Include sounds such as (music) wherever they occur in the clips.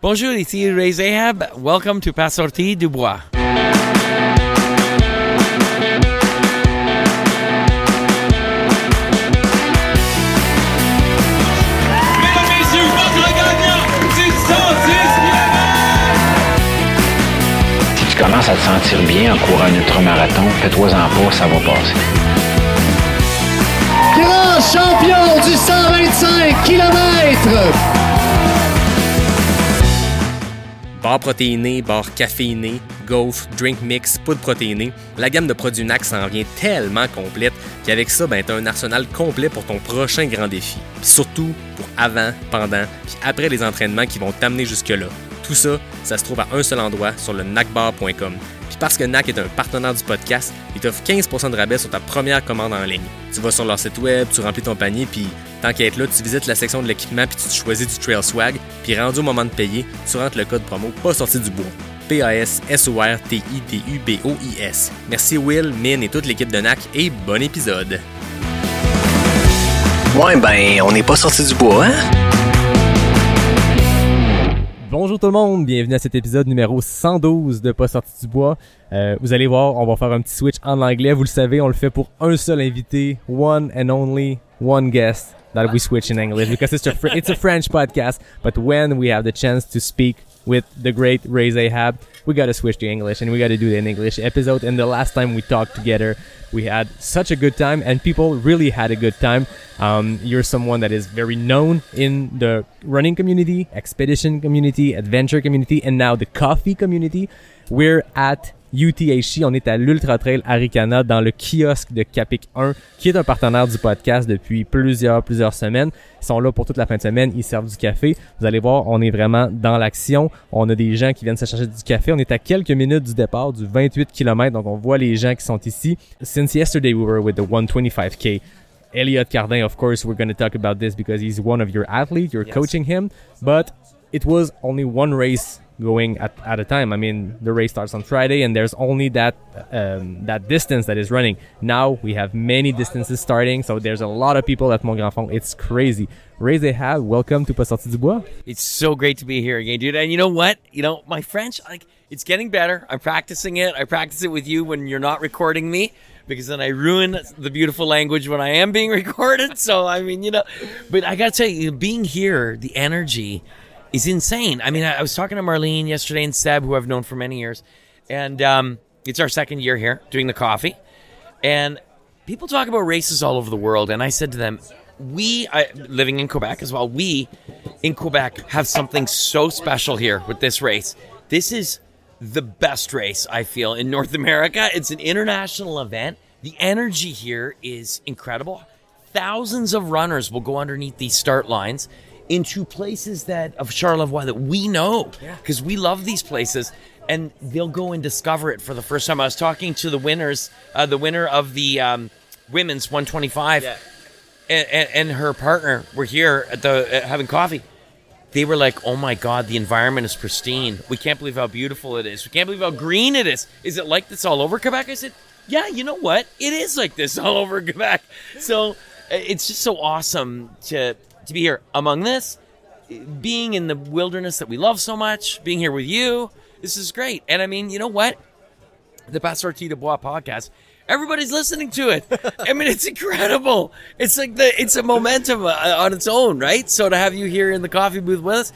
Bonjour, ici Ray Zahab. Welcome to Pas Sorti du Bois. Mesdames, messieurs, votre gagnant, c'est 110 Si tu commences à te sentir bien en courant un ultramarathon, fais-toi-en pas, ça va passer. Grand champion du 125 km. Bar protéiné, bar caféiné, gaufre, drink mix, poudre protéinée, la gamme de produits NAC s'en vient tellement complète qu'avec ça, ben, t'as un arsenal complet pour ton prochain grand défi. Surtout pour avant, pendant, puis après les entraînements qui vont t'amener jusque-là. Tout ça, ça se trouve à un seul endroit sur le nacbar.com. Puis parce que NAC est un partenaire du podcast, il t'offre 15% de rabais sur ta première commande en ligne. Tu vas sur leur site web, tu remplis ton panier, puis tant qu'à être là, tu visites la section de l'équipement puis tu choisis du Trail Swag, puis rendu au moment de payer, tu rentres le code promo pas sorti du bois. P-A-S-S-O-R-T-I-D-U-B-O-I-S. Merci Will, Min et toute l'équipe de NAC et bon épisode. Ouais, ben, on n'est pas sorti du bois, hein? Bonjour tout le monde, bienvenue à cet épisode numéro 112 de Pas sorti du bois. Euh, vous allez voir, on va faire un petit switch en anglais. Vous le savez, on le fait pour un seul invité, one and only one guest that we switch in English because it's a it's a French podcast. But when we have the chance to speak with the great Ray Zahab, we gotta switch to English and we gotta do an English episode. And the last time we talked together, we had such a good time and people really had a good time. Um, you're someone that is very known in the running community, expedition community, adventure community, and now the coffee community. We're at UTHC, on est à l'Ultra Trail Aricana dans le kiosque de Capic 1, qui est un partenaire du podcast depuis plusieurs, plusieurs semaines. Ils sont là pour toute la fin de semaine, ils servent du café. Vous allez voir, on est vraiment dans l'action. On a des gens qui viennent se chercher du café. On est à quelques minutes du départ du 28 km, donc on voit les gens qui sont ici. Since yesterday we were with the 125k. Elliot Cardin, of course, we're going to talk about this because he's one of your athletes. You're coaching him, but it was only one race going at, at a time. I mean, the race starts on Friday, and there's only that um, that distance that is running. Now we have many distances starting, so there's a lot of people at Mont Grand. It's crazy. Ray Zahab, welcome to Pas Sorti du Bois. It's so great to be here again, dude. And you know what? You know, my French, like, it's getting better. I'm practicing it. I practice it with you when you're not recording me because then I ruin the beautiful language when I am being (laughs) recorded. So, I mean, you know, but I got to tell you, being here, the energy is insane. I mean, I, I was talking to Marlene yesterday and Seb, who I've known for many years, and um, it's our second year here doing the coffee. And people talk about races all over the world, and I said to them, we, I, living in Quebec as well, we in Quebec have something so special here with this race. This is the best race, I feel, in North America. It's an international event. The energy here is incredible. Thousands of runners will go underneath these start lines into places that of Charlevoix that we know because we love these places and they'll go and discover it for the first time. I was talking to the winners, uh, the winner of the um, women's 125 and, and, and her partner were here at the uh, having coffee. They were like, "Oh my god, the environment is pristine. We can't believe how beautiful it is. We can't believe how green it is. Is it like this all over Quebec?" I said, "Yeah, you know what? It is like this all over Quebec." (laughs) So uh, it's just so awesome to to be here among this, being in the wilderness that we love so much, being here with you. This is great. And I mean, you know what? The Pas Sorti de Bois podcast. Everybody's listening to it. I mean, it's incredible. It's like the it's a momentum uh, on its own, right? So to have you here in the coffee booth with us,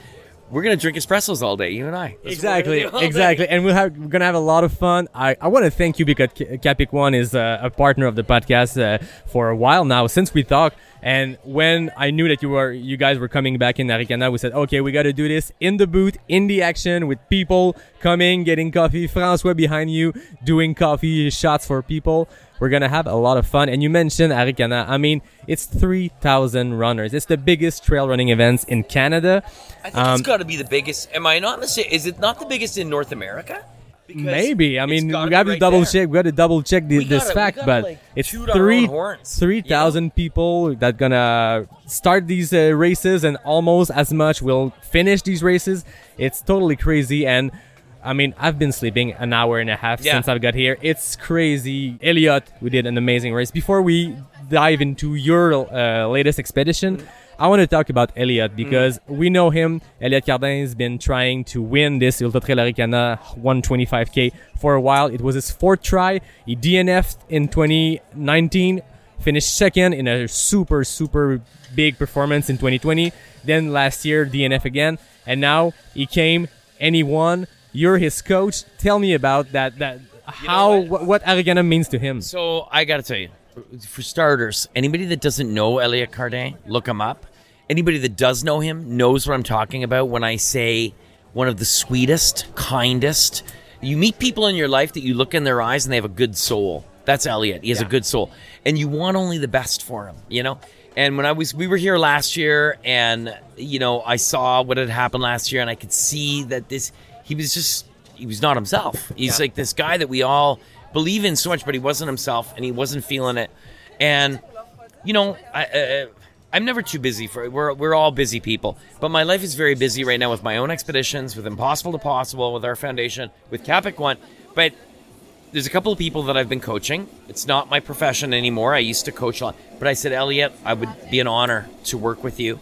we're gonna drink espressos all day, you and I. That's what we're Exactly, gonna (laughs) do all day. exactly, and we'll have, we're gonna have a lot of fun. I, I want to thank you because K- Capic One is uh, a partner of the podcast uh, for a while now since we talked. And when I knew that you were, you guys were coming back in Harricana, we said, okay, we got to do this in the booth, in the action, with people coming, getting coffee. François behind you, doing coffee shots for people. We're gonna have a lot of fun. And you mentioned Harricana. I mean, it's three thousand runners. It's the biggest trail running events in Canada. I think Um, it's got to be the biggest. Am I not mistaken? Is it not the biggest in North America? Because Maybe. I mean, we got to right double there. check. We got to double check the, this gotta- fact, but like, it's three three thousand people that gonna start these uh, races, and almost as much will finish these races. It's totally crazy, and I mean, I've been sleeping an hour and a half Yeah. since I've got here. It's crazy. Elliot, we did an amazing race. Before we dive into your uh, latest expedition. I want to talk about Elliot because we know him. Elliot Cardin's been trying to win this Ultra Trail Harricana 125k for a while. It was his fourth try. He DNF'd in 2019, finished second in a super, super big performance in 2020. Then last year, DNF again. And now he came and he won. You're his coach. Tell me about that, that, how, what? what, means to him. So I got to tell you, for starters, anybody that doesn't know Elliot Cardin, look him up. Anybody that does know him knows what I'm talking about when I say one of the sweetest, kindest. You meet people in your life that you look in their eyes and they have a good soul. That's Elliot. He has a good soul, and you want only the best for him. You know. And when I was, we were here last year, and you know, I saw what had happened last year, and I could see that this, he was just, he was not himself. He's like this guy that we all believe in so much, but he wasn't himself, and he wasn't feeling it. And you know, I, uh, I'm never too busy for. it. We're we're all busy people, but my life is very busy right now with my own expeditions, with Impossible to Possible, with our foundation, with Capic One. But there's a couple of people that I've been coaching. It's not my profession anymore. I used to coach a lot, but I said, Elliot, I would be an honor to work with you,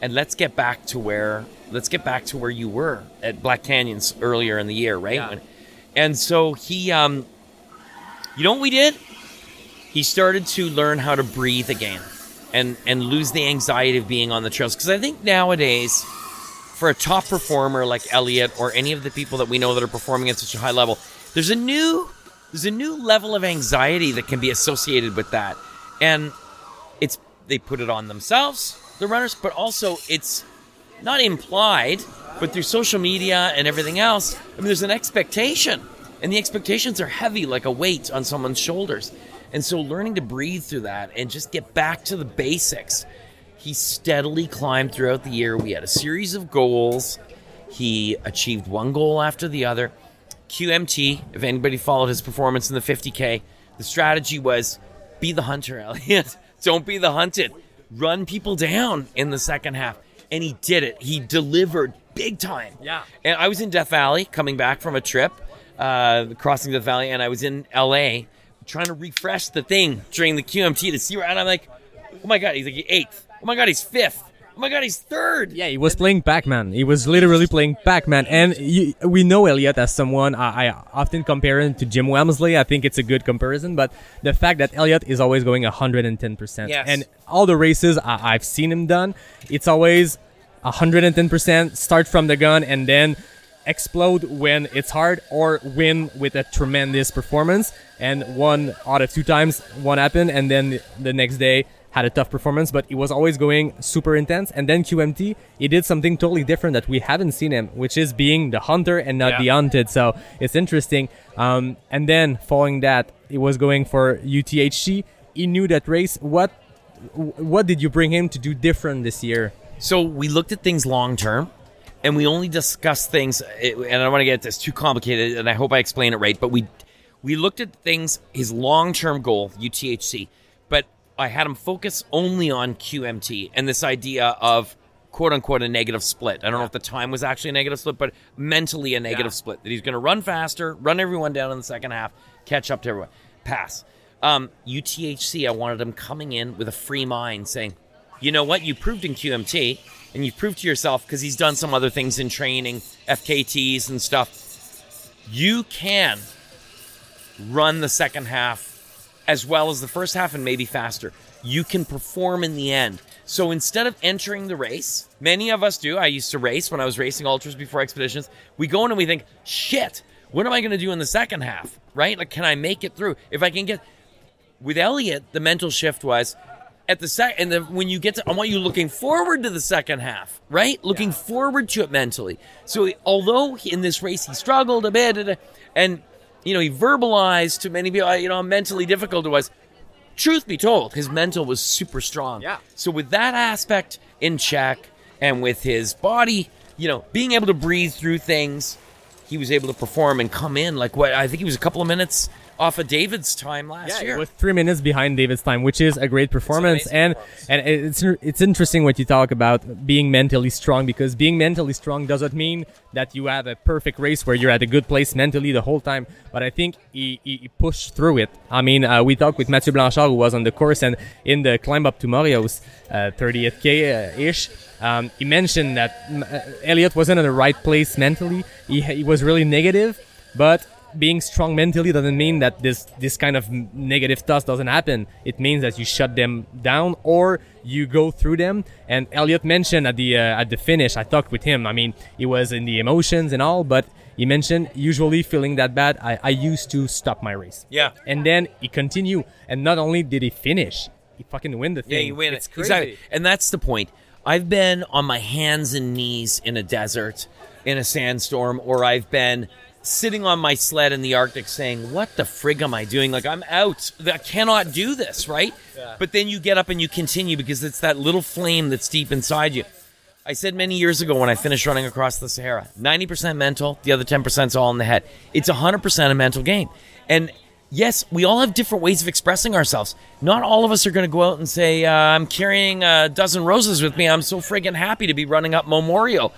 and let's get back to where let's get back to where you were at Black Canyons earlier in the year, right? Yeah. And so he, um, you know what we did? He started to learn how to breathe again, and and lose the anxiety of being on the trails. Because I think nowadays, for a top performer like Elliot or any of the people that we know that are performing at such a high level, there's a new there's a new level of anxiety that can be associated with that, and it's they put it on themselves, the runners, but also it's not implied, but through social media and everything else. I mean, there's an expectation, and the expectations are heavy, like a weight on someone's shoulders. And so, learning to breathe through that and just get back to the basics. He steadily climbed throughout the year. We had a series of goals. He achieved one goal after the other. QMT, if anybody followed his performance in the 50K, the strategy was be the hunter, (laughs) Elliot. Don't be the hunted. Run people down in the second half. And he did it. He delivered big time. Yeah. And I was in Death Valley coming back from a trip, uh, crossing the Valley, and I was in LA trying to refresh the thing during the QMT to see where, and I'm like, oh my God, he's like eighth. Oh my God, he's fifth. Oh my God, he's third. Yeah, he was playing Pac-Man. He was literally playing Pac-Man, and you, we know Elliot as someone I, I often compare him to Jim Walmsley. I think it's a good comparison, but the fact that Elliot is always going 110 percent, Yes. and all the races I, I've seen him done, it's always 110 percent. Start from the gun and then explode when it's hard, or win with a tremendous performance. And one out of two times, one happened, and then the next day had a tough performance, but it was always going super intense. And then QMT, he did something totally different that we haven't seen him, which is being the hunter and not Yeah. the hunted. So it's interesting. Um, and then following that, he was going for UTHC. He knew that race. What what did you bring him to do different this year? So we looked at things long term, and we only discussed things. And I don't want to get this too complicated, and I hope I explain it right. But we we looked at things his long term goal, UTHC, I had him focus only on QMT and this idea of quote unquote a negative split. I don't know if the time was actually a negative split, but mentally a negative split. That he's going to run faster, run everyone down in the second half, catch up to everyone, pass. Um, UTHC, I wanted him coming in with a free mind, saying, you know what? You proved in QMT, and you proved to yourself because he's done some other things in training, FKTs and stuff. You can run the second half as well as the first half and maybe faster. You can perform in the end. So instead of entering the race, many of us do. I used to race when I was racing ultras before expeditions. We go in and we think, shit, what am I going to do in the second half? Right? Like, can I make it through? If I can get with Elliot, the mental shift was at the sec and when you get to I want you looking forward to the second half, right? Looking forward to it mentally. So although in this race he struggled a bit and you know he verbalized to many people, uh, you know, how mentally difficult it was. Truth be told, his mental was super strong. Yeah. So with that aspect in check and with his body, you know, being able to breathe through things, he was able to perform and come in like what I think he was a couple of minutes off of David's time last year. With three minutes behind David's time, which is a great performance. amazing And performance. and it's it's interesting what you talk about being mentally strong because being mentally strong doesn't mean that you have a perfect race where you're at a good place mentally the whole time. But I think he, he, he pushed through it. I mean, uh, we talked with Mathieu Blanchard who was on the course and in the climb up to Morios, uh, 30th k ish. Um, he mentioned that uh, Elliot wasn't in the right place mentally. He, he was really negative, but being strong mentally doesn't mean that this this kind of negative stuff doesn't happen. It means that you shut them down or you go through them. And Elliot mentioned at the uh, at the finish, I talked with him. I mean, he was in the emotions and all, but he mentioned usually feeling that bad, I, I used to stop my race. Yeah. And then he continued, and not only did he finish, he fucking win the thing. Yeah, you win it's it. crazy. Exactly. And that's the point. I've been on my hands and knees in a desert, in a sandstorm, or I've been sitting on my sled in the Arctic saying, What the frig am I doing? Like, I'm out. I cannot do this, right? But then you get up and you continue because it's that little flame that's deep inside you. I said many years ago when I finished running across the Sahara 90% mental, the other 10% is all in the head. It's 100% a mental game. And yes, we all have different ways of expressing ourselves. Not all of us are going to go out and say, uh, I'm carrying a dozen roses with me. I'm so friggin' happy to be running up Memorial.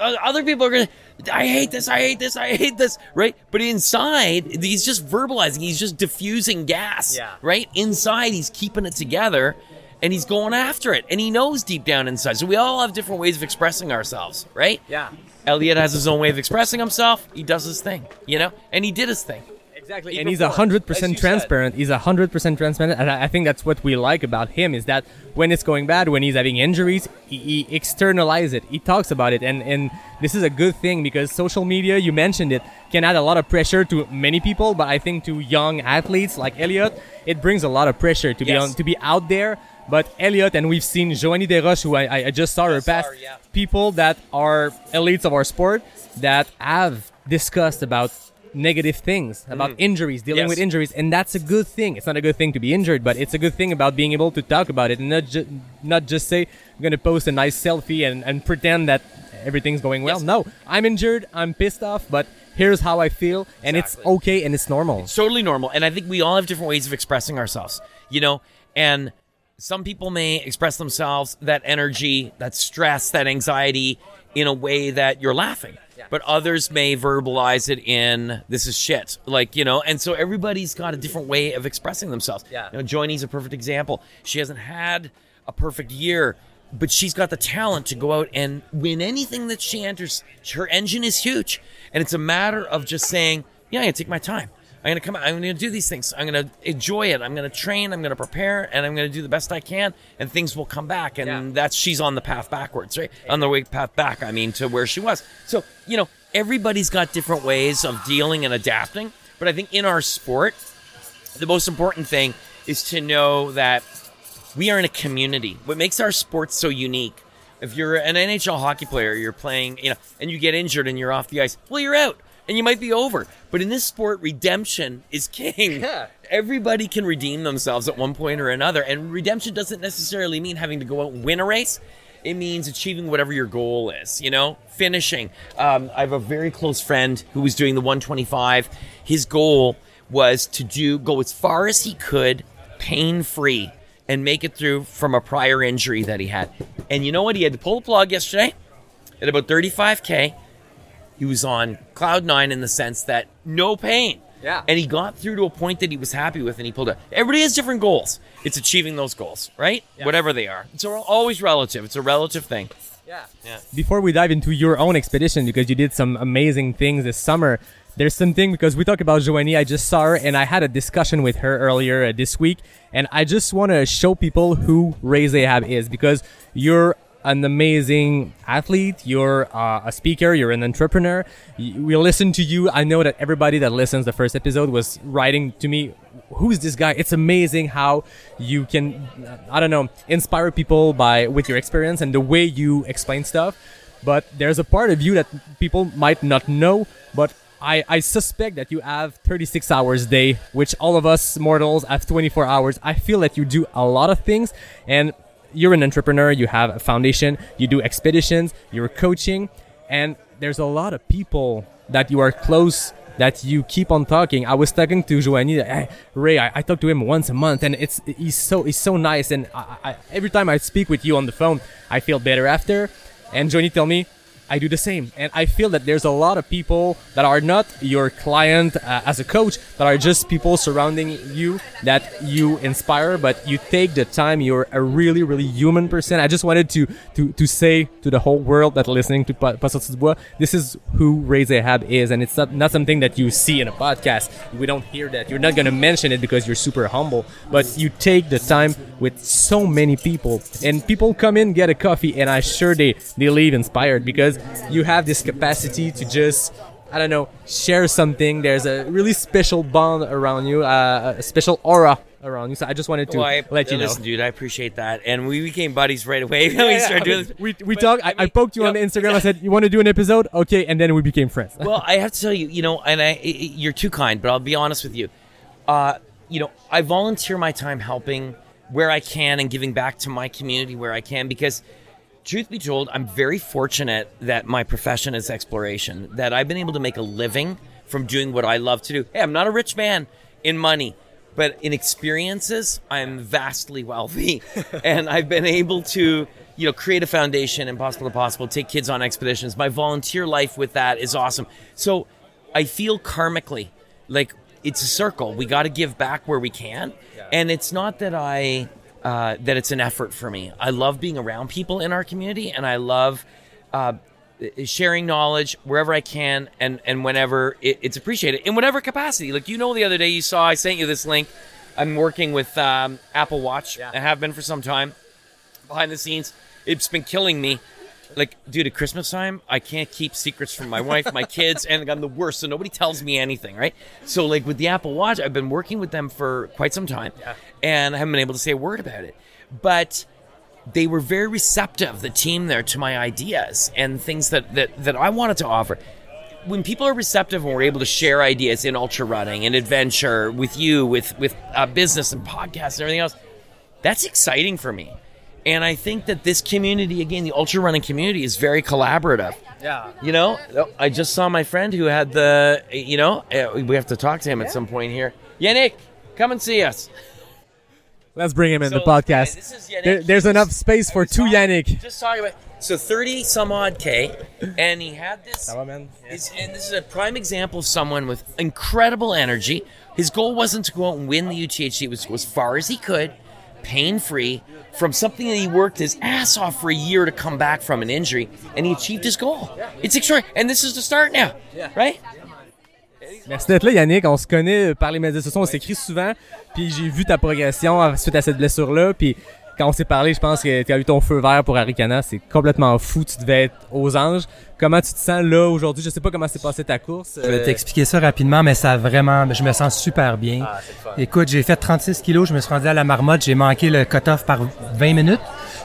Other people are going to, I hate this, I hate this, I hate this, right? But inside, he's just verbalizing, he's just diffusing gas, Yeah. right? Inside, he's keeping it together and he's going after it. And he knows deep down inside. So we all have different ways of expressing ourselves, right? Yeah. Elliot has his own way of expressing himself. He does his thing, you know? And he did his thing. Exactly. And he's a hundred percent you said. transparent. He's a hundred percent transparent, and I I think that's what we like about him is that when it's going bad, when he's having injuries, he, he externalizes it. He talks about it, and and this is a good thing because social media, you mentioned it, can add a lot of pressure to many people, but I think to young athletes like Elliot, it brings a lot of pressure to be on to be out there. But Elliot, and we've seen Joanie Desroches, who I, I- just saw her pass, yeah. people that are elites of our sport that have discussed about negative things, about mm-hmm. injuries, dealing Yes. with injuries, and that's a good thing. It's not a good thing to be injured, but it's a good thing about being able to talk about it and not ju- not just say I'm gonna post a nice selfie and, and pretend that everything's going well. Yes. No, I'm injured, I'm pissed off, but here's how I feel, and it's okay and it's normal. It's totally normal. And I think we all have different ways of expressing ourselves, you know? And some people may express themselves, that energy, that stress, that anxiety in a way that you're laughing. But others may verbalize it in this is shit. Like, you know, and so everybody's got a different way of expressing themselves. Yeah. You know, a perfect example. She hasn't had a perfect year, but she's got the talent to go out and win anything that she enters. Her engine is huge. And it's a matter of just saying, yeah, I'm to take my time. I'm going to come out. I'm going to do these things. I'm going to enjoy it. I'm going to train. I'm going to prepare and I'm going to do the best I can and things will come back. And Yeah. that's, she's on the path backwards, right? On the way path back, I mean, to where she was. So, you know, everybody's got different ways of dealing and adapting. But I think in our sport, the most important thing is to know that we are in a community. What makes our sport so unique, if you're an NHL hockey player, you're playing, you know, and you get injured and you're off the ice, well, you're out and you might be over. But in this sport, redemption is king. Yeah. Everybody can redeem themselves at one point or another. And redemption doesn't necessarily mean having to go out and win a race. It means achieving whatever your goal is, you know, finishing. Um, I have a very close friend who was doing the 125. His goal was to do go as far as he could, pain free, and make it through from a prior injury that he had. And you know what? He had to pull the plug yesterday at about 35k. He was on cloud nine in the sense that no pain. Yeah. And he got through to a point that he was happy with and he pulled out. Everybody has different goals. It's achieving those goals, right? Whatever they are. It's always relative. It's a relative thing. Yeah. yeah. Before we dive into your own expedition, because you did some amazing things this summer, there's something because we talk about Joanie. I just saw her and I had a discussion with her earlier uh, this week, and I just want to show people who Ray Zahab is because you're an amazing athlete. You're uh, a speaker. You're an entrepreneur. We listen to you. I know that everybody that listens the first episode was writing to me, "Who's this guy?" It's amazing how you can, I don't know, inspire people by with your experience and the way you explain stuff. But there's a part of you that people might not know, but I, I suspect that you have 36 hours day, which all of us mortals have 24 hours. I feel that you do a lot of things and you're an entrepreneur, you have a foundation, you do expeditions, you're coaching, and there's a lot of people that you are close that you keep on talking. I was talking to Joanie, hey, Ray, I, I talk to him once a month, and it's he's so he's so nice. And I, I, every time I speak with you on the phone, I feel better after. And Joanie tell me, I do the same. And I feel that there's a lot of people that are not your client uh, as a coach, that are just people surrounding you that you inspire, but you take the time. You're a really, really human person. I just wanted to, to, to say to the whole world that listening to Pa- Pas Sorti du Bois, this is who Ray Zahab is. And it's not, not something that you see in a podcast. We don't hear that. You're not going to mention it because you're super humble, but you take the time with so many people and people come in, get a coffee, and I'm sure they, they leave inspired because you have this capacity to just I don't know share something. There's a really special bond around you, uh, a special aura around you. So I just wanted to Well, I, let you know. listen, dude, I appreciate that, and we became buddies right away when (laughs) we Yeah, started I doing mean, this. we we But, talked. I, I mean, poked you on the Instagram. I (laughs) said, "You want to do an episode?" Okay, and then we became friends. well, I have to tell you, you know, and I, I- you're too kind, but I'll be honest with you. Uh, you know, I volunteer my time helping where I can and giving back to my community where I can because truth be told, I'm very fortunate that my profession is exploration, that I've been able to make a living from doing what I love to do. Hey, I'm not a rich man in money, but in experiences, I'm vastly wealthy. (laughs) and I've been able to, you know, create a foundation, impossible to possible, take kids on expeditions. My volunteer life with that is awesome. So I feel karmically like it's a circle. We got to give back where we can. And it's not that I uh, that it's an effort for me. I love being around people in our community, and I love uh, sharing knowledge wherever I can and and whenever it, it's appreciated in whatever capacity. Like you know, the other day you saw I sent you this link. I'm working with um, Apple Watch. I have been for some time behind the scenes. It's been killing me. Like, dude, at Christmas time, I can't keep secrets from my wife, my kids, and I'm the worst, so nobody tells me anything, right? So, like, with the Apple Watch, I've been working with them for quite some time, and I haven't been able to say a word about it. But they were very receptive, the team there, to my ideas and things that, that, that I wanted to offer. When people are receptive and we're able to share ideas in ultra running and adventure with you, with, with uh, business and podcasts and everything else, that's exciting for me. And I think that this community, again, the ultra running community, is very collaborative. Yeah. You know, I just saw my friend who had the, you know, uh, we have to talk to him at some point here. Yannick, come and see us. (laughs) Let's bring him in So, the podcast. this is Yannick. There- there's enough space for two Yannick. Just talking about so thirty some odd k, and he had this. va, man? is- and this is a prime example of someone with incredible energy. His goal wasn't to go out and win the UTHC; it was go as far as he could, pain free, from something that he worked his ass off for a year to come back from an injury, and he achieved his goal. It's extraordinary, and this is the start now, right? Merci d'être là, Yannick. On se connaît par les médias sociaux, on s'écrit souvent. Puis j'ai vu ta progression suite à cette blessure-là. Puis quand on s'est parlé, je pense que tu as eu ton feu vert pour Arikana. C'est complètement fou. Tu devais être aux anges. Comment tu te sens là aujourd'hui? Je sais pas comment s'est passée ta course. Je vais Euh, t'expliquer ça rapidement, mais ça a vraiment, je me sens super bien. Écoute, j'ai fait 36 kilos, je me suis rendu à la marmotte, j'ai manqué le cut-off par 20 minutes,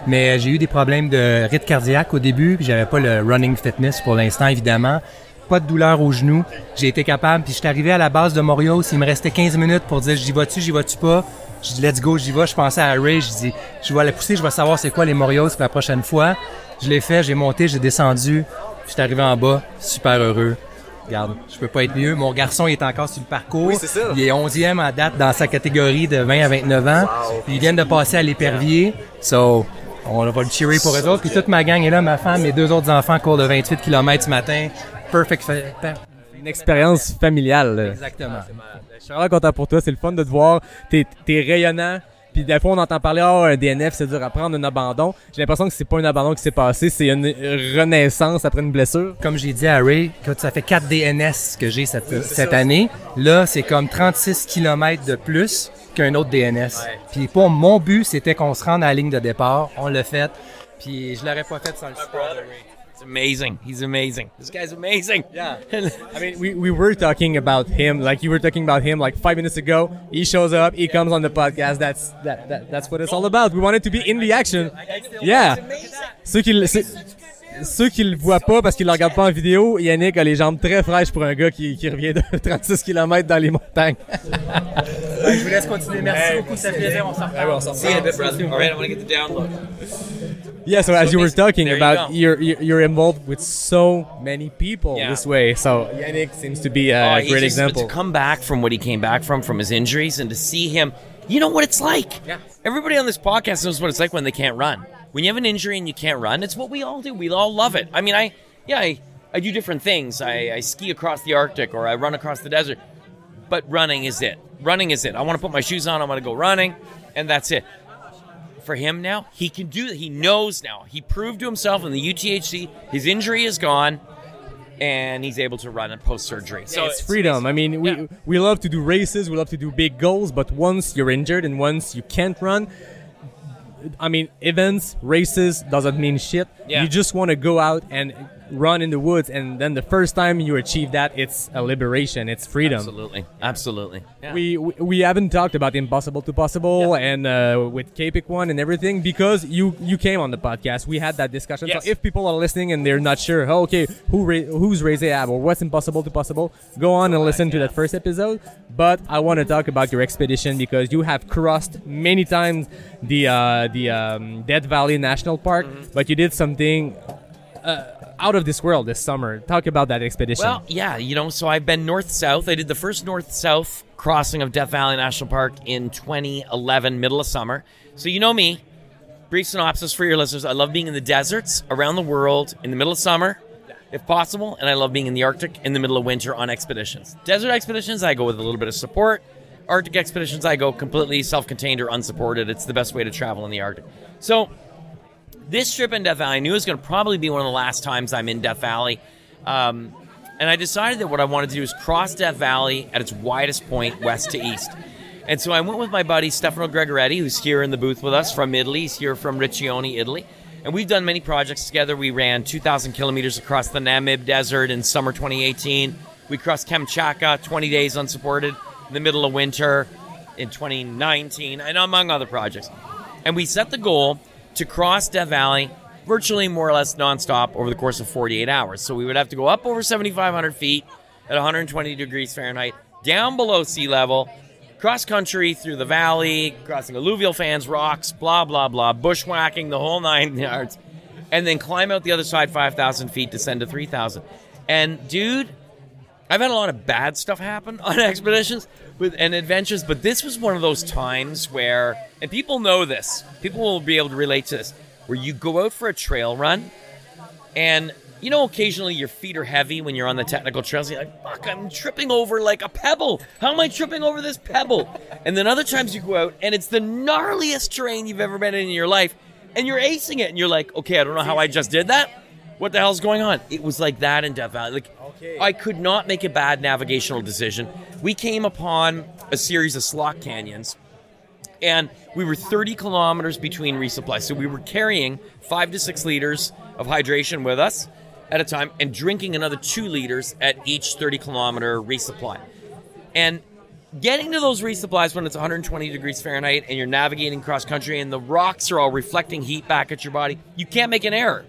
mais j'ai eu des problèmes de rythme cardiaque au début, puis j'avais pas le running fitness pour l'instant, évidemment. Pas de douleur au genou. J'ai été capable, puis je suis arrivé à la base de Morios, il me restait 15 minutes pour dire j'y vas-tu, j'y vas-tu pas? Je dis let's go, j'y vais. Je pensais à Ray, je dis je vais la pousser, je vais savoir c'est quoi les Morios pour la prochaine fois. Je l'ai fait, j'ai monté, j'ai descendu, puis je suis arrivé en bas, super heureux. Regarde, je peux pas être mieux. Mon garçon, il est encore sur le parcours. Oui, c'est ça. Il est 11e à date dans sa catégorie de 20 à 29 ans. Puis ils viennent de passer à l'épervier. So, on va le cheerer pour eux autres. Puis toute ma gang est là, ma femme, mes deux autres enfants courent de 28 km ce matin. Perfect. une expérience familiale. là. Exactement. Je suis vraiment content pour toi. C'est le fun de te voir. T'es, t'es rayonnant. Puis des fois, on entend parler, ah, un DNF, c'est dur à prendre, un abandon. J'ai l'impression que c'est pas un abandon qui s'est passé, c'est une renaissance après une blessure. Comme j'ai dit à Ray, écoute, ça fait 4 DNS que j'ai cette, cette année. Là, c'est comme 36 km de plus qu'un autre DNS. Puis pour mon but, c'était qu'on se rende à la ligne de départ. On l'a fait. Puis je l'aurais pas fait sans le support de Ray. It's amazing. He's amazing. This guy's amazing. Yeah. (laughs) I mean, we, we were talking about him, like you were talking about him like five minutes ago. He shows up, he comes on the podcast. That's that, that that's what it's all about. We wanted to be in the action. Yeah. Ceux qui le- ceux, ceux qui le voient pas parce qu'ils le regardent pas en vidéo, Yannick a les jambes très fraîches pour un gars qui, qui revient de (laughs) 36 km dans les montagnes. (laughs) Je vous laisse continuer. Merci beaucoup, ça fait plaisir. On s'en reparle. See you in a bit, brother. All right, I want to get the download. Yeah, so as you were talking you about, you're, you're you're involved with so many people Yeah. this way. So Yannick seems to be a oh, he great just- example. To come back from what he came back from, from his injuries, and to see him, you know what it's like. Yeah. Everybody on this podcast knows what it's like when they can't run. When you have an injury and you can't run, it's what we all do. We all love it. I mean, I, yeah, I, I do different things. I, I ski across the Arctic or I run across the desert, but running is it. Running is it. I want to put my shoes on. I want to go running, and that's it. For him now, he can do that. He knows now. He proved to himself in the UTHC. His injury is gone, and he's able to run it post surgery. So it's freedom. I mean, we Yeah. we love to do races, we love to do big goals, but once you're injured and once you can't run, I mean, events, races doesn't mean shit. Yeah. You just want to go out and run in the woods, and then the first time you achieve that, it's a liberation, it's freedom. Absolutely, absolutely. Yeah. We, we we haven't talked about impossible to possible and uh, with Capic one and everything because you you came on the podcast. We had that discussion. Yes. So if people are listening and they're not sure, oh, okay, who ra- who's Ray Zahab or what's impossible to possible, go on and listen to that first episode. But I want to talk about your expedition because you have crossed many times the uh, the um, Death Valley National Park, Mm-hmm. but you did something. Uh, out of this world this summer. Talk about that expedition. Well, yeah, you know, so I've been north south. I did the first north south crossing of Death Valley National Park in 2011, middle of summer. So you know me. Brief synopsis for your listeners. I love being in the deserts around the world in the middle of summer, if possible, and I love being in the Arctic in the middle of winter on expeditions. Desert expeditions, I go with a little bit of support. Arctic expeditions, I go completely self-contained or unsupported. It's the best way to travel in the Arctic. So this trip in Death Valley, I knew it was going to probably be one of the last times I'm in Death Valley. Um, and I decided that what I wanted to do is cross Death Valley at its widest point, west to east. And so I went with my buddy Stefano Gregoretti, who's here in the booth with us from Italy. He's here from Riccione, Italy. And we've done many projects together. We ran 2,000 kilometers across the Namib Desert in summer 2018. We crossed Kamchatka 20 days unsupported in the middle of winter in 2019, and among other projects. And we set the goal to cross Death Valley virtually more or less nonstop over the course of 48 hours. So we would have to go up over 7,500 feet at 120 degrees Fahrenheit, down below sea level, cross country through the valley, crossing alluvial fans, rocks, blah, blah, blah, bushwhacking the whole nine (laughs) yards, and then climb out the other side 5,000 feet, descend to 3,000. And dude, I've had a lot of bad stuff happen on (laughs) expeditions with and adventures, but this was one of those times where, and people know this, people will be able to relate to this, where you go out for a trail run, and you know, occasionally your feet are heavy when you're on the technical trails. You're like, fuck, I'm tripping over like a pebble. How am I tripping over this pebble? And then other times you go out and it's the gnarliest terrain you've ever been in in your life, and you're acing it, and you're like, okay, I don't know how I just did that. What the hell's going on? It was like that in Death Valley. Like, I could not make a bad navigational decision. We came upon a series of slot canyons and we were 30 kilometers between resupply. So we were carrying five to six liters of hydration with us at a time and drinking another two liters at each 30 kilometer resupply. And getting to those resupplies when it's 120 degrees Fahrenheit and you're navigating cross country and the rocks are all reflecting heat back at your body, you can't make an error.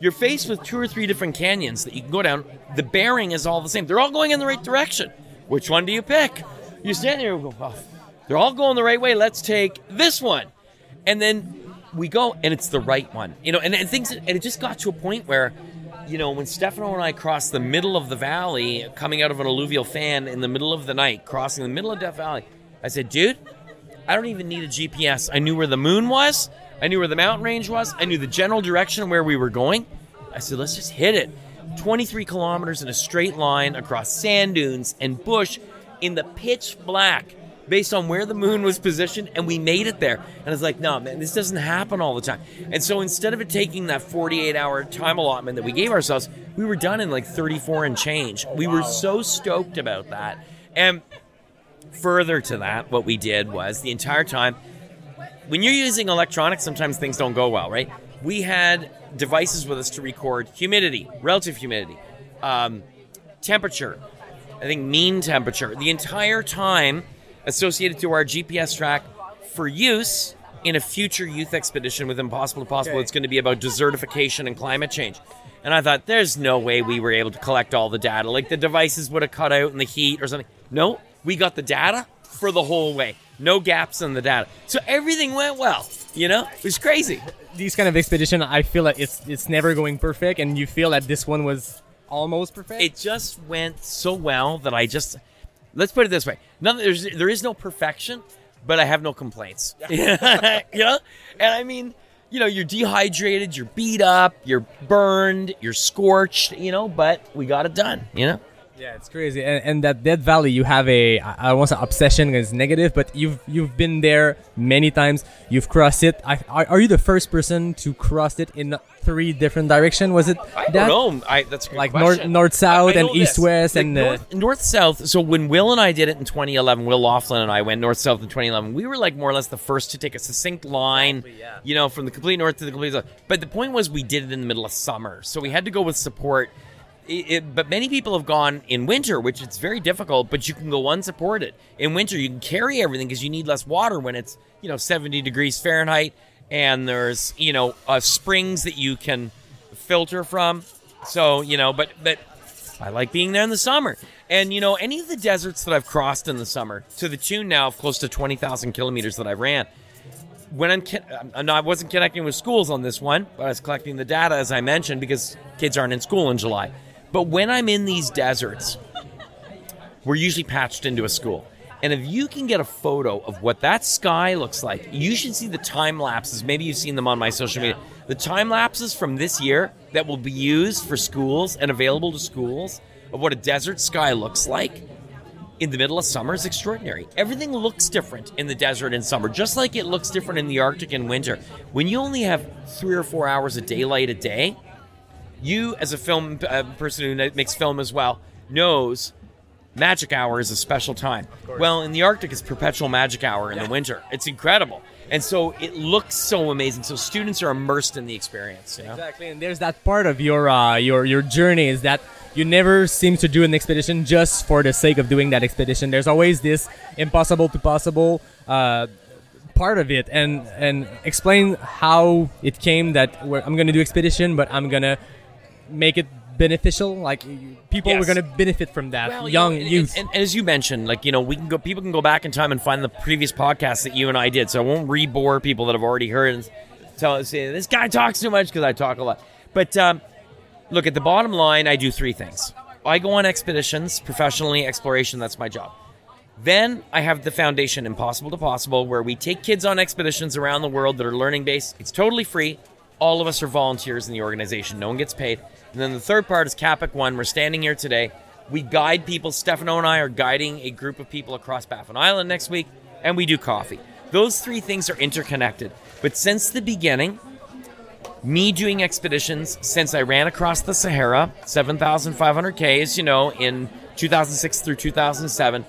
You're faced with two or three different canyons that you can go down. The bearing is all the same. They're all going in the right direction. Which one do you pick? You stand there and go, oh, they're all going the right way. Let's take this one. And then we go, and it's the right one. You know, and, and things, and it just got to a point where, you know, when Stefano and I crossed the middle of the valley, coming out of an alluvial fan in the middle of the night, crossing the middle of Death Valley, I said, dude, I don't even need a GPS. I knew where the moon was. I knew where the mountain range was. I knew the general direction where we were going. I said, let's just hit it. 23 kilometers in a straight line across sand dunes and bush in the pitch black based on where the moon was positioned, and we made it there. And I was like, no, man, this doesn't happen all the time. And so instead of it taking that 48 hour time allotment that we gave ourselves, we were done in like 34 and change. We were so stoked about that. And further to that, what we did was the entire time, when you're using electronics, sometimes things don't go well, right? We had devices with us to record humidity, relative humidity, um, temperature, I think mean temperature, the entire time associated to our GPS track for use in a future youth expedition with Impossible to Possible. It's going to be about desertification and climate change. And I thought, there's no way we were able to collect all the data. Like the devices would have cut out in the heat or something. No, we got the data for the whole way. No gaps in the data. So everything went well. You know, it was crazy. These kind of expedition, I feel that it's it's never going perfect, and you feel that this one was almost perfect. It just went so well that I just let's put it this way: none, there's there is no perfection, but I have no complaints. (laughs) you know, and I mean, you know, you're dehydrated, you're beat up, you're burned, you're scorched, you know, but we got it done. You know. Yeah, it's crazy. And, and that Dead Valley, you have a I won't say obsession is negative, but you've you've been there many times. You've crossed it. I, are, are you the first person to cross it in three different direction? Was it I that? don't know. I, that's Like question. north- north, south, I- I and east, this. west, Like and, uh, north, north south. So when Will and I did it in 2011, Will Laughlin and I went north south in 2011. We were like more or less the first to take a succinct line, you know, from the complete north to the complete south. But the point was, we did it in the middle of summer, so we had to go with support. It, but many people have gone in winter, which it's very difficult. But you can go unsupported in winter. You can carry everything because you need less water when it's you know 70 degrees Fahrenheit, and there's you know uh, springs that you can filter from. So you know, but but I like being there in the summer. And you know, any of the deserts that I've crossed in the summer, to the tune now of close to twenty thousand kilometers that I ran. When I'm, I'm I wasn't connecting with schools on this one, but I was collecting the data as I mentioned because kids aren't in school in July. But when I'm in these deserts, we're usually patched into a school. And if you can get a photo of what that sky looks like, you should see the time lapses. Maybe you've seen them on my social media. The time lapses from this year that will be used for schools and available to schools of what a desert sky looks like in the middle of summer is extraordinary. Everything looks different in the desert in summer, just like it looks different in the Arctic in winter. When you only have three or four hours of daylight a day, you, as a film uh, person who makes film as well, knows magic hour is a special time. Well, in the Arctic, it's perpetual magic hour in the winter. It's incredible, and so it looks so amazing. So students are immersed in the experience. You know? Exactly, and there's that part of your uh, your your journey is that you never seem to do an expedition just for the sake of doing that expedition. There's always this impossible to possible uh, part of it, and and explain how it came that we're, I'm gonna do expedition, but I'm gonna make it beneficial. Like people Yes. were gonna benefit from that. Well, you Young know, youth. And, and as you mentioned, like you know, we can go. People can go back in time and find the previous podcasts that you and I did. So I won't re-bore people that have already heard and tell say this guy talks too much because I talk a lot. But um, look at the bottom line. I do three things. I go on expeditions professionally, exploration. That's my job. Then I have the foundation, Impossible to Possible, where we take kids on expeditions around the world that are learning based. It's totally free. All of us are volunteers in the organization. No one gets paid. And then the third part is Capic One. We're standing here today. We guide people. Stefano and I are guiding a group of people across Baffin Island next week, and we do coffee. Those three things are interconnected. But since the beginning, me doing expeditions since I ran across the Sahara, 7,500 Ks, you know, in 2006 through 2007.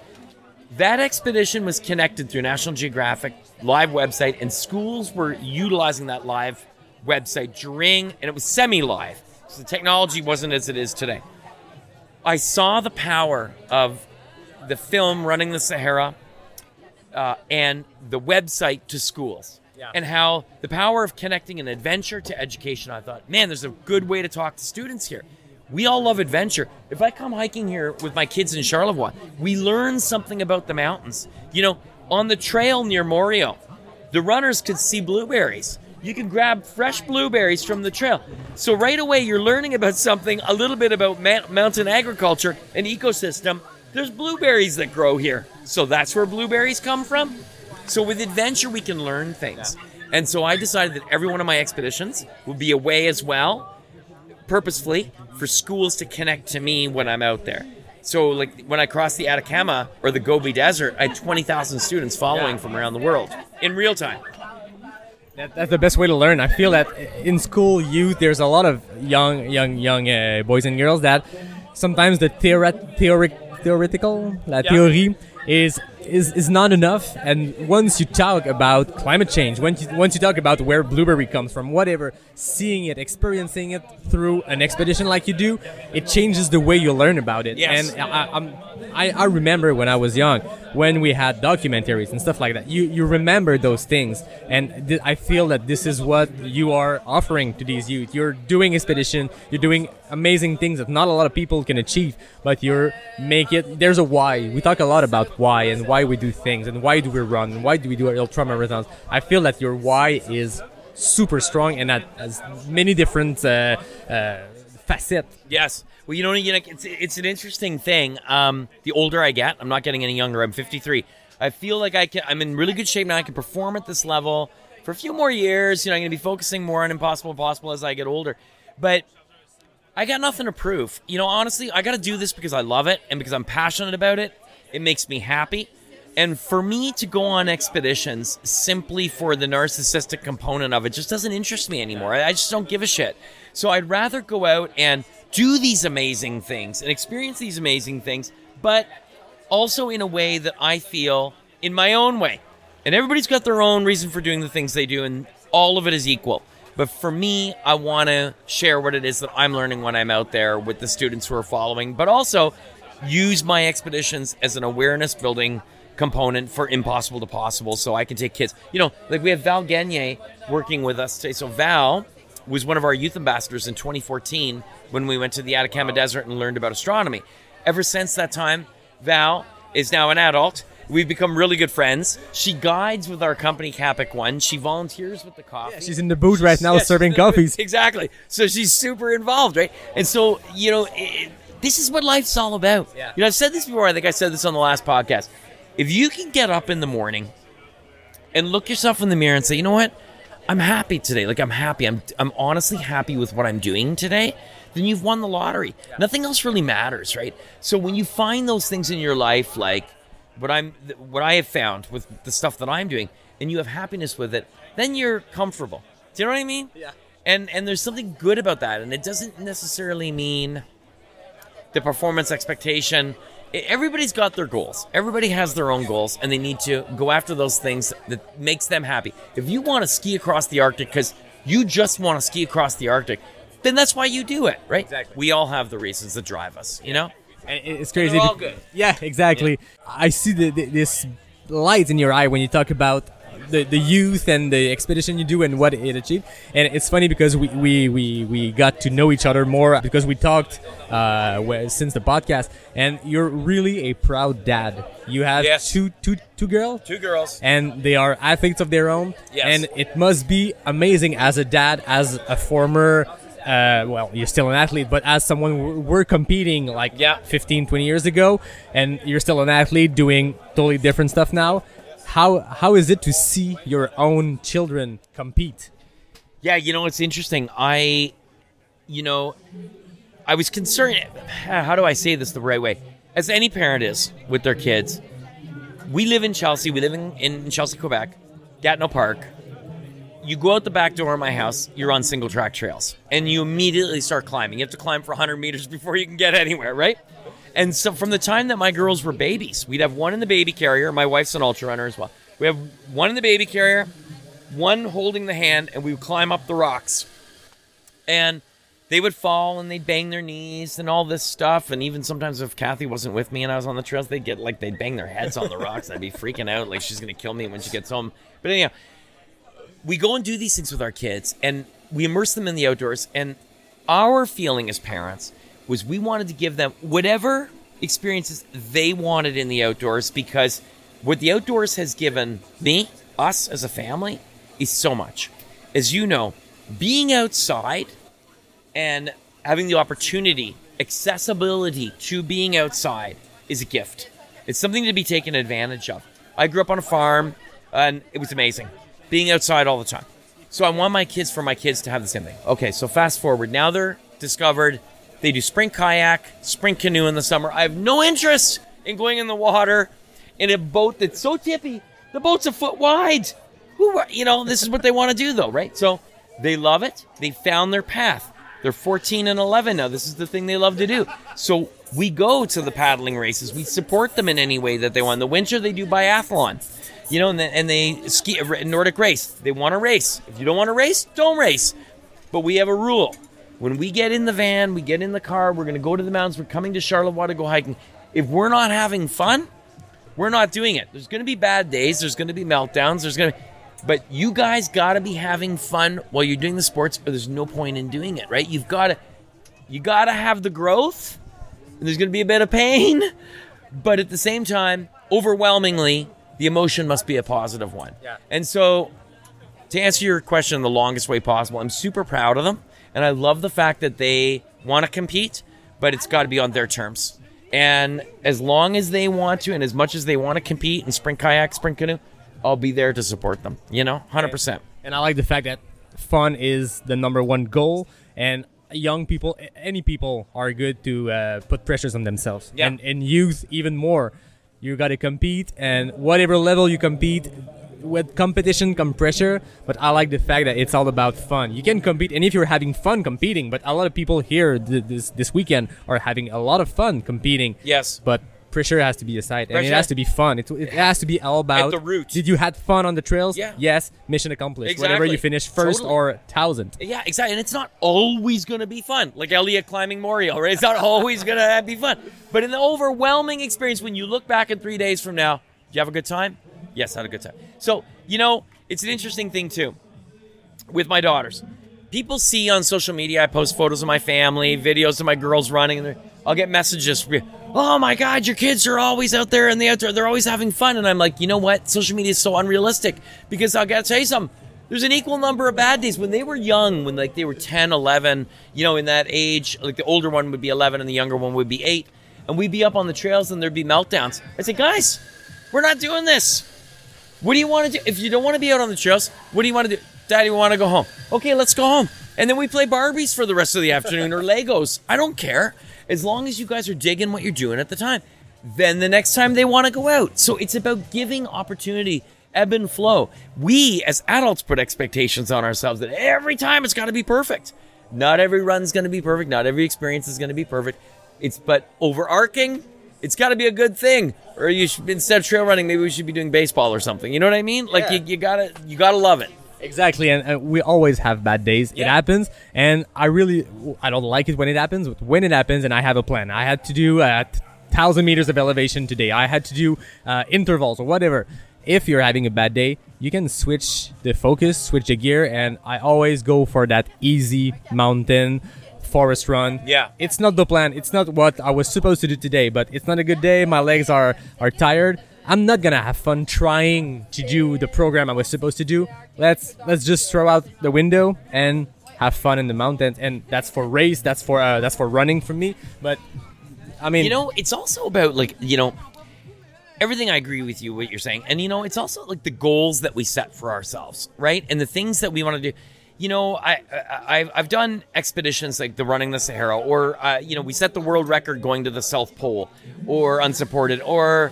That expedition was connected through National Geographic live website, and schools were utilizing that live website during, and it was semi live. So the technology wasn't as it is today. I saw the power of the film Running the Sahara uh, and the website to schools. And how the power of connecting an adventure to education. I thought, man, there's a good way to talk to students here. We all love adventure. If I come hiking here with my kids in Charlevoix, we learn something about the mountains. You know, on the trail near Morio, the runners could see blueberries. You can grab fresh blueberries from the trail. So right away, you're learning about something, a little bit about ma- mountain agriculture and ecosystem. There's blueberries that grow here. So that's where blueberries come from. So with adventure, we can learn things. And so I decided that every one of my expeditions would be a way as well, purposefully, for schools to connect to me when I'm out there. So, like when I crossed the Atacama or the Gobi Desert, I had 20,000 students following from around the world in real time. That, that's the best way to learn. I feel that in school youth, there's a lot of young, young, young uh, boys and girls that sometimes the theoret- theoric, theoretical, la Yeah. theory is is is not enough. And once you talk about climate change, once you, once you talk about where blueberry comes from, whatever, seeing it, experiencing it through an expedition like you do, it changes the way you learn about it. Yes. And I, I'm, I, I remember when I was young, when we had documentaries and stuff like that. You you remember those things, and I feel that this is what you are offering to these youth. You're doing expedition. You're doing amazing things that not a lot of people can achieve, but you're make it. There's a why. We talk a lot about why and why we do things and why do we run and why do we do ultra marathons. I feel that your why is super strong and that has many different uh, uh, facets. Yes. Well, you know, you know, it's it's an interesting thing. Um, the older I get, I'm not getting any younger. I'm 53. I feel like I can. I'm in really good shape now. I can perform at this level for a few more years. You know, I'm going to be focusing more on impossible possible as I get older. But I got nothing to prove. You know, honestly, I got to do this because I love it and because I'm passionate about it. It makes me happy. And for me to go on expeditions simply for the narcissistic component of it just doesn't interest me anymore. I just don't give a shit. So I'd rather go out and do these amazing things and experience these amazing things, but also in a way that I feel in my own way. And everybody's got their own reason for doing the things they do, and all of it is equal. But for me, I want to share what it is that I'm learning when I'm out there with the students who are following, but also use my expeditions as an awareness building component for impossible to possible so I can take kids. You know, like we have Val Gagne working with us today. So Val was one of our youth ambassadors in 2014 when we went to the Atacama Desert and learned about astronomy. Ever since that time, Val is now an adult. We've become really good friends. She guides with our company Capic One. She volunteers with the coffee. She's in the booth right now Yeah, serving in the booth. coffees. Exactly. So she's super involved, right? And so, you know, it, this is what life's all about. Yeah. You know, I've said this before. I think I said this on the last podcast. If you can get up in the morning and look yourself in the mirror and say, you know what? I'm happy today. Like I'm happy. I'm I'm honestly happy with what I'm doing today. Then you've won the lottery. Nothing else really matters, right? So when you find those things in your life, like what I'm, what I have found with the stuff that I'm doing, and you have happiness with it, then you're comfortable. Do you know what I mean? Yeah. And and there's something good about that, and it doesn't necessarily mean the performance expectation. Everybody's got their goals. Everybody has their own goals, and they need to go after those things that makes them happy. If you want to ski across the Arctic because you just want to ski across the Arctic, then that's why you do it, right? Exactly. We all have the reasons that drive us, you know. And it's crazy. They're all good. Yeah, exactly. I see the, the, this light in your eye when you talk about the, the youth and the expedition you do and what it achieved. And it's funny because we, we, we, we got to know each other more because we talked uh, since the podcast. And you're really a proud dad. You have Yes. two, two, two girls? Two girls. and they are athletes of their own. Yes. And it must be amazing as a dad, as a former, uh, well, you're still an athlete, but as someone who we're competing like Yeah. 15, 20 years ago, and you're still an athlete doing totally different stuff now. How how is it to see your own children compete? Yeah, you know it's interesting. I, you know, I was concerned. How do I say this the right way? As any parent is with their kids, we live in Chelsea. We live in, in Chelsea, Quebec, Gatineau Park. You go out the back door of my house, you're on single track trails, and you immediately start climbing. You have to climb for 100 meters (laughs) before you can get anywhere, right? And so from the time that my girls were babies, we'd have one in the baby carrier. My wife's an ultra runner as well. We have one in the baby carrier, one holding the hand, and we would climb up the rocks. And they would fall and they'd bang their knees and all this stuff. And even sometimes if Kathy wasn't with me and I was on the trails, they'd get like they'd bang their heads on the rocks. I'd be freaking out like she's gonna kill me when she gets home. But anyhow, we go and do these things with our kids and we immerse them in the outdoors. And our feeling as parents was we wanted to give them whatever experiences they wanted in the outdoors because what the outdoors has given me, us as a family, is so much. As you know, being outside and having the opportunity, accessibility to being outside is a gift. It's something to be taken advantage of. I grew up on a farm and it was amazing being outside all the time. So I want my kids for my kids to have the same thing. Okay, so fast forward. Now they're discovered. They do sprint kayak, sprint canoe in the summer. I have no interest in going in the water in a boat that's so tippy. The boat's a foot wide. Who, you know, this is what they want to do though, right? So they love it. They found their path. They're 14 and 11 now. This is the thing they love to do. So we go to the paddling races. We support them in any way that they want. In the winter, they do biathlon. You know, and, they- ski a Nordic race. They want to race. If you don't want to race, don't race. But we have a rule. When we get in the van, we get in the car, we're going to go to the mountains, we're coming to Charlevoix to go hiking. If we're not having fun, we're not doing it. There's going to be bad days, there's going to be meltdowns, there's going to be but you guys got to be having fun while you're doing the sports or there's no point in doing it, right? You've got to you got to have the growth. And there's going to be a bit of pain, but at the same time, overwhelmingly, the emotion must be a positive one. Yeah. And so, to answer your question in the longest way possible, I'm super proud of them, and I love the fact that they want to compete, but it's got to be on their terms. And as long as they want to, and as much as they want to compete in sprint kayak, sprint canoe, I'll be there to support them. You know, hundred percent. And I like the fact that fun is the number one goal, and young people, any people, are good to uh, put pressures on themselves. Yeah. And in youth, even more. You got to compete, and whatever level you compete, with competition come pressure. But I like the fact that it's all about fun. You can compete, and if you're having fun competing, but a lot of people here th- this this weekend are having a lot of fun competing. Yes. But pressure has to be aside, and it has to be fun. It, it has to be all about the root. Did you had fun on the trails? Yeah. Yes. Mission accomplished. Whatever you finish first Totally. or thousand. Yeah, exactly. And it's not always going to be fun. Like Elliot climbing Moriel, right? It's not (laughs) always going to be fun. But in the overwhelming experience, when you look back in three days from now, did you have a good time? Yes, I had a good time. So, you know, it's an interesting thing too with my daughters. People see on social media, I post photos of my family, videos of my girls running, and they're- I'll get messages. Oh my God, your kids are always out there in the outdoor. They're always having fun. And I'm like, you know what? Social media is so unrealistic because I got to tell you something. There's an equal number of bad days. When they were young, when like they were 10, 11, you know, in that age, like the older one would be 11 and the younger one would be 8. And we'd be up on the trails and there'd be meltdowns. I say, guys, we're not doing this. What do you want to do? If you don't want to be out on the trails, what do you want to do? Daddy, we want to go home. Okay, let's go home. And then we play Barbies for the rest of the afternoon or Legos. I don't care. As long as you guys are digging what you're doing at the time. Then the next time they want to go out. So it's about giving opportunity, ebb and flow. We as adults put expectations on ourselves that every time it's got to be perfect. Not every run's going to be perfect. Not every experience is going to be perfect. It's but overarching, it's got to be a good thing. Or you should instead of trail running, maybe we should be doing baseball or something. You know what I mean? Like you, you gotta you gotta love it. Exactly, and uh, we always have bad days. It happens, and I really I don't like it when it happens. But when it happens, and I have a plan. I had to do uh, thousand meters of elevation today. I had to do uh, intervals or whatever. If you're having a bad day, you can switch the focus, switch the gear, and I always go for that easy mountain forest run. Yeah. It's not the plan. It's not what I was supposed to do today, but it's not a good day. My legs are are tired. I'm not gonna have fun trying to do the program I was supposed to do. Let's let's just throw out the window and have fun in the mountains. And that's for race. That's for uh, that's for running for me. But I mean, You know, it's also about like you know everything. I agree with you what you're saying, and you know, it's also like the goals that we set for ourselves, right? And the things that we want to do. You know, I, I I've, done expeditions like the running the Sahara, or uh, you know, we set the world record going to the South Pole, or unsupported, or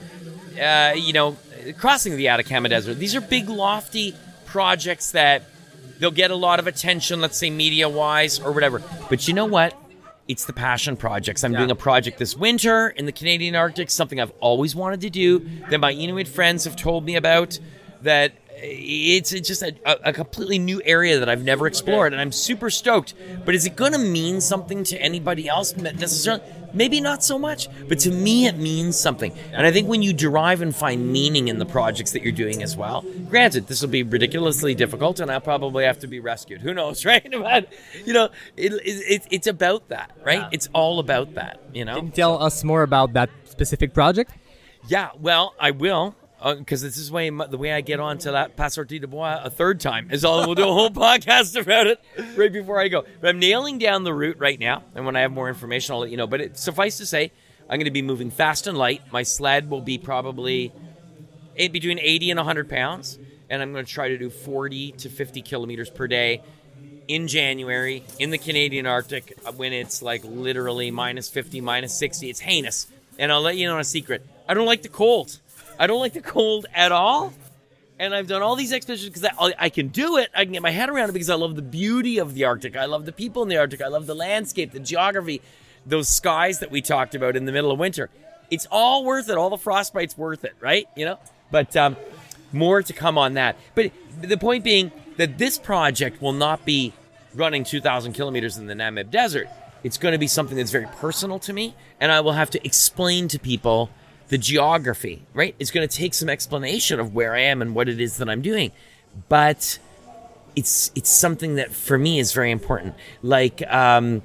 uh, you know, crossing the Atacama Desert. These are big, lofty projects that they'll get a lot of attention, let's say media wise or whatever. But you know what? It's the passion projects. I'm doing a project this winter in the Canadian Arctic, something I've always wanted to do, that my Inuit friends have told me about, that it's it's just a, a completely new area that I've never explored, and I'm super stoked. But is it going to mean something to anybody else necessarily? Maybe not so much, but to me it means something. And I think when you derive and find meaning in the projects that you're doing as well, granted, this will be ridiculously difficult, and I'll probably have to be rescued. Who knows, (laughs) right? But you know, it, it, it, it's about that, right? It's all about that, you know. can you tell us more about that specific project? Yeah, well, I will. Because this is way the way I get onto that Pas sorti du bois a third time is all we'll do a whole (laughs) podcast about it right before I go. But I'm nailing down the route right now, and when I have more information, I'll let you know. But it, suffice to say, I'm going to be moving fast and light. My sled will be probably between 80 and 100 pounds, and I'm going to try to do 40 to 50 kilometers per day in January in the Canadian Arctic uh, when it's like literally minus 50, minus 60. It's heinous. And I'll let you know a secret. I don't like the cold. I don't like the cold at all. And I've done all these expeditions because I, I can do it. I can get my head around it because I love the beauty of the Arctic. I love the people in the Arctic. I love the landscape, the geography, those skies that we talked about in the middle of winter. It's all worth it. All the frostbite's worth it, right? You know? But um, more to come on that. But the point being that this project will not be running 2,000 kilometers in the Namib Desert. It's going to be something that's very personal to me, and I will have to explain to people the geography, right? It's going to take some explanation of where I am and what it is that I'm doing. But it's it's something that for me is very important. Like um,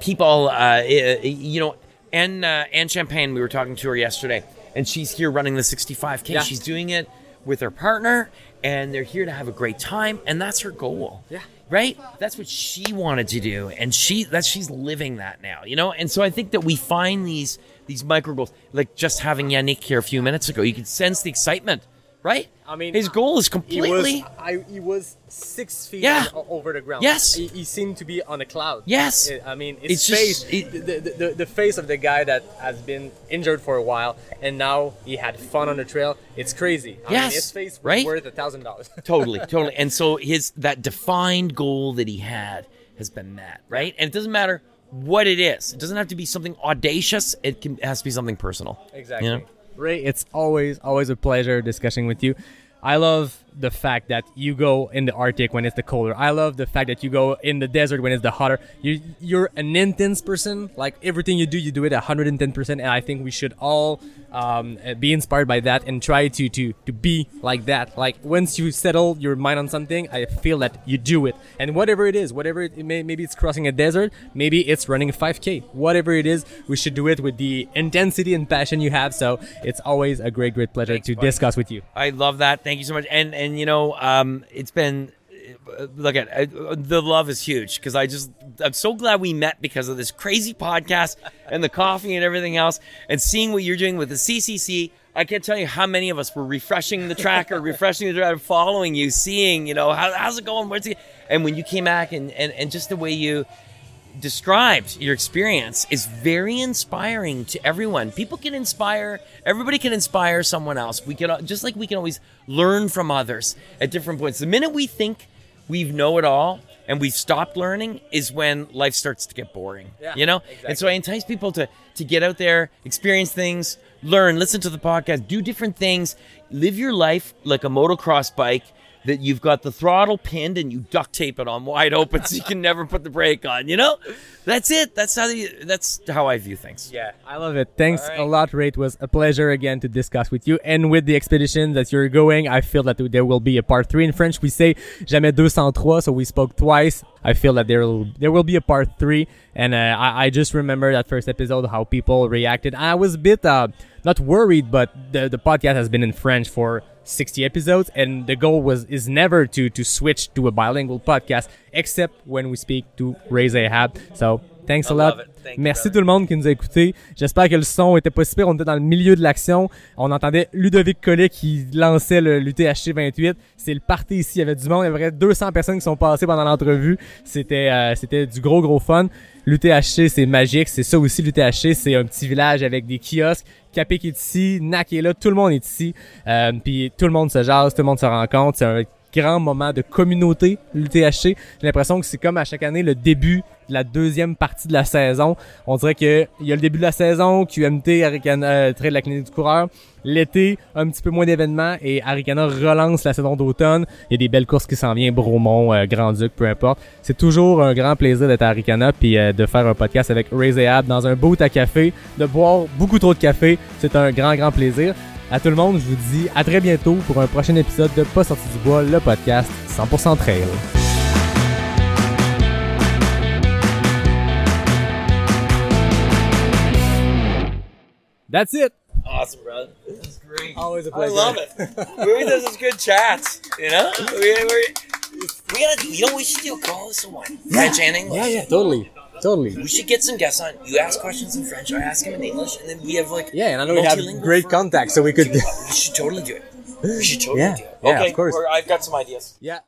people, uh, you know, Anne uh, Anne Champagne, we were talking to her yesterday, and she's here running the 65k. Yeah. She's doing it with her partner, and they're here to have a great time, and that's her goal. Yeah. Right? That's what she wanted to do, and she that she's living that now, you know. And so I think that we find these these micro goals, like just having Yannick here a few minutes ago. You could sense the excitement, right? I mean, his goal is completely. He was, I, he was six feet Yeah. over the ground. Yes. He, he seemed to be on a cloud. Yes. I- mean, his It's face, just- it- the, the, the, face of the guy that has been injured for a while, and now he had fun on the trail. It's crazy. I mean, Yes, his face was right? worth a thousand dollars. (laughs) totally, totally. And so his that defined goal that he had has been met, right? And it doesn't matter what it is. It doesn't have to be something audacious. It can it has to be something personal. Exactly. You know? Ray, it's always always a pleasure discussing with you. I love the fact that you go in the Arctic when it's the colder. I love the fact that you go in the desert when it's the hotter. You you're an intense person. Like everything you do, you do it 110%. And I think we should all um, uh, be inspired by that and try to to to be like that. Like once you settle your mind on something, I feel that you do it. And whatever it is, whatever it, may, maybe it's crossing a desert, maybe it's running a 5K. Whatever it is, we should do it with the intensity and passion you have. So it's always a great, great pleasure to discuss with you. I love that. Thank you so much. And and you know, um, it's been look at uh, the love is huge because I just I'm so glad we met because of this crazy podcast and the coffee and everything else and seeing what you're doing with the CCC. I can't tell you how many of us were refreshing the tracker, (laughs) refreshing the tracker, following you, seeing, you know, how, how's it going? Where's it? And when you came back and, and, and just the way you described your experience is very inspiring to everyone. People can inspire, everybody can inspire someone else. We can, just like we can always learn from others at different points. The minute we think we know it all and we've stopped learning is when life starts to get boring. Yeah, you know? And so I entice people to, to get out there, experience things, learn, listen to the podcast, do different things, live your life like a motocross bike that you've got the throttle pinned and you duct tape it on wide open so you can never put the brake on. You know, that's it. That's how you, that's how I view things. Yeah, I love it. Thanks All right. a lot, Ray. It was a pleasure again to discuss with you. And with the expedition that you're going, I feel that there will be a part three. In French, we say jamais 203, so we spoke twice. I feel that there will, there will be a part three. And uh, I, I just remember that first episode, how people reacted. I was a bit, uh, not worried, but the, the podcast has been in French for 60 episodes and the goal was is never to to switch to a bilingual podcast except when we speak to Ray Zahab. So thanks a I lot. Thank you, Merci brother. tout le monde qui nous a écoutés. J'espère que le son était pas super. On était dans le milieu de l'action. On entendait Ludovic Collet qui lançait le l'UTHC 28. C'est le party ici. Il y avait du monde. Il y avait 200 personnes qui sont passées pendant l'entrevue. C'était euh, c'était du gros gros fun. L'UTHC c'est magique. C'est ça aussi l'UTHC. C'est un petit village avec des kiosques. Capé qui est ici, Nak est là, tout le monde est ici. Euh, puis tout le monde se jase, tout le monde se rencontre. C'est un grand moment de communauté, l'UTHC. J'ai l'impression que c'est comme à chaque année le début de la deuxième partie de la saison. On dirait que il y a le début de la saison, QMT, Aricana, euh, Trail de la clinique du coureur. L'été, un petit peu moins d'événements et Aricana relance la saison d'automne. Il y a des belles courses qui s'en viennent, Bromont, euh, Grand-Duc, peu importe. C'est toujours un grand plaisir d'être à Aricana puis euh, de faire un podcast avec Ray Zahab dans un boot à café, de boire beaucoup trop de café. C'est un grand, grand plaisir. À tout le monde, je vous dis à très bientôt pour un prochain épisode de Pas sorti du bois, le podcast 100% trail. That's it. Awesome, brother. This is great. Always a I love it. we do such good chats. You know, we, we, we gotta. You know, we should do call this one French and English. Yeah, yeah, totally, totally. We should get some guests on. You ask questions in French, I ask them in English, and then we have like Yeah, and I know we have great for- contacts, so we could. We should totally do it. We should (laughs) totally Yeah, do it. yeah, okay, of course. I've got some ideas. yeah.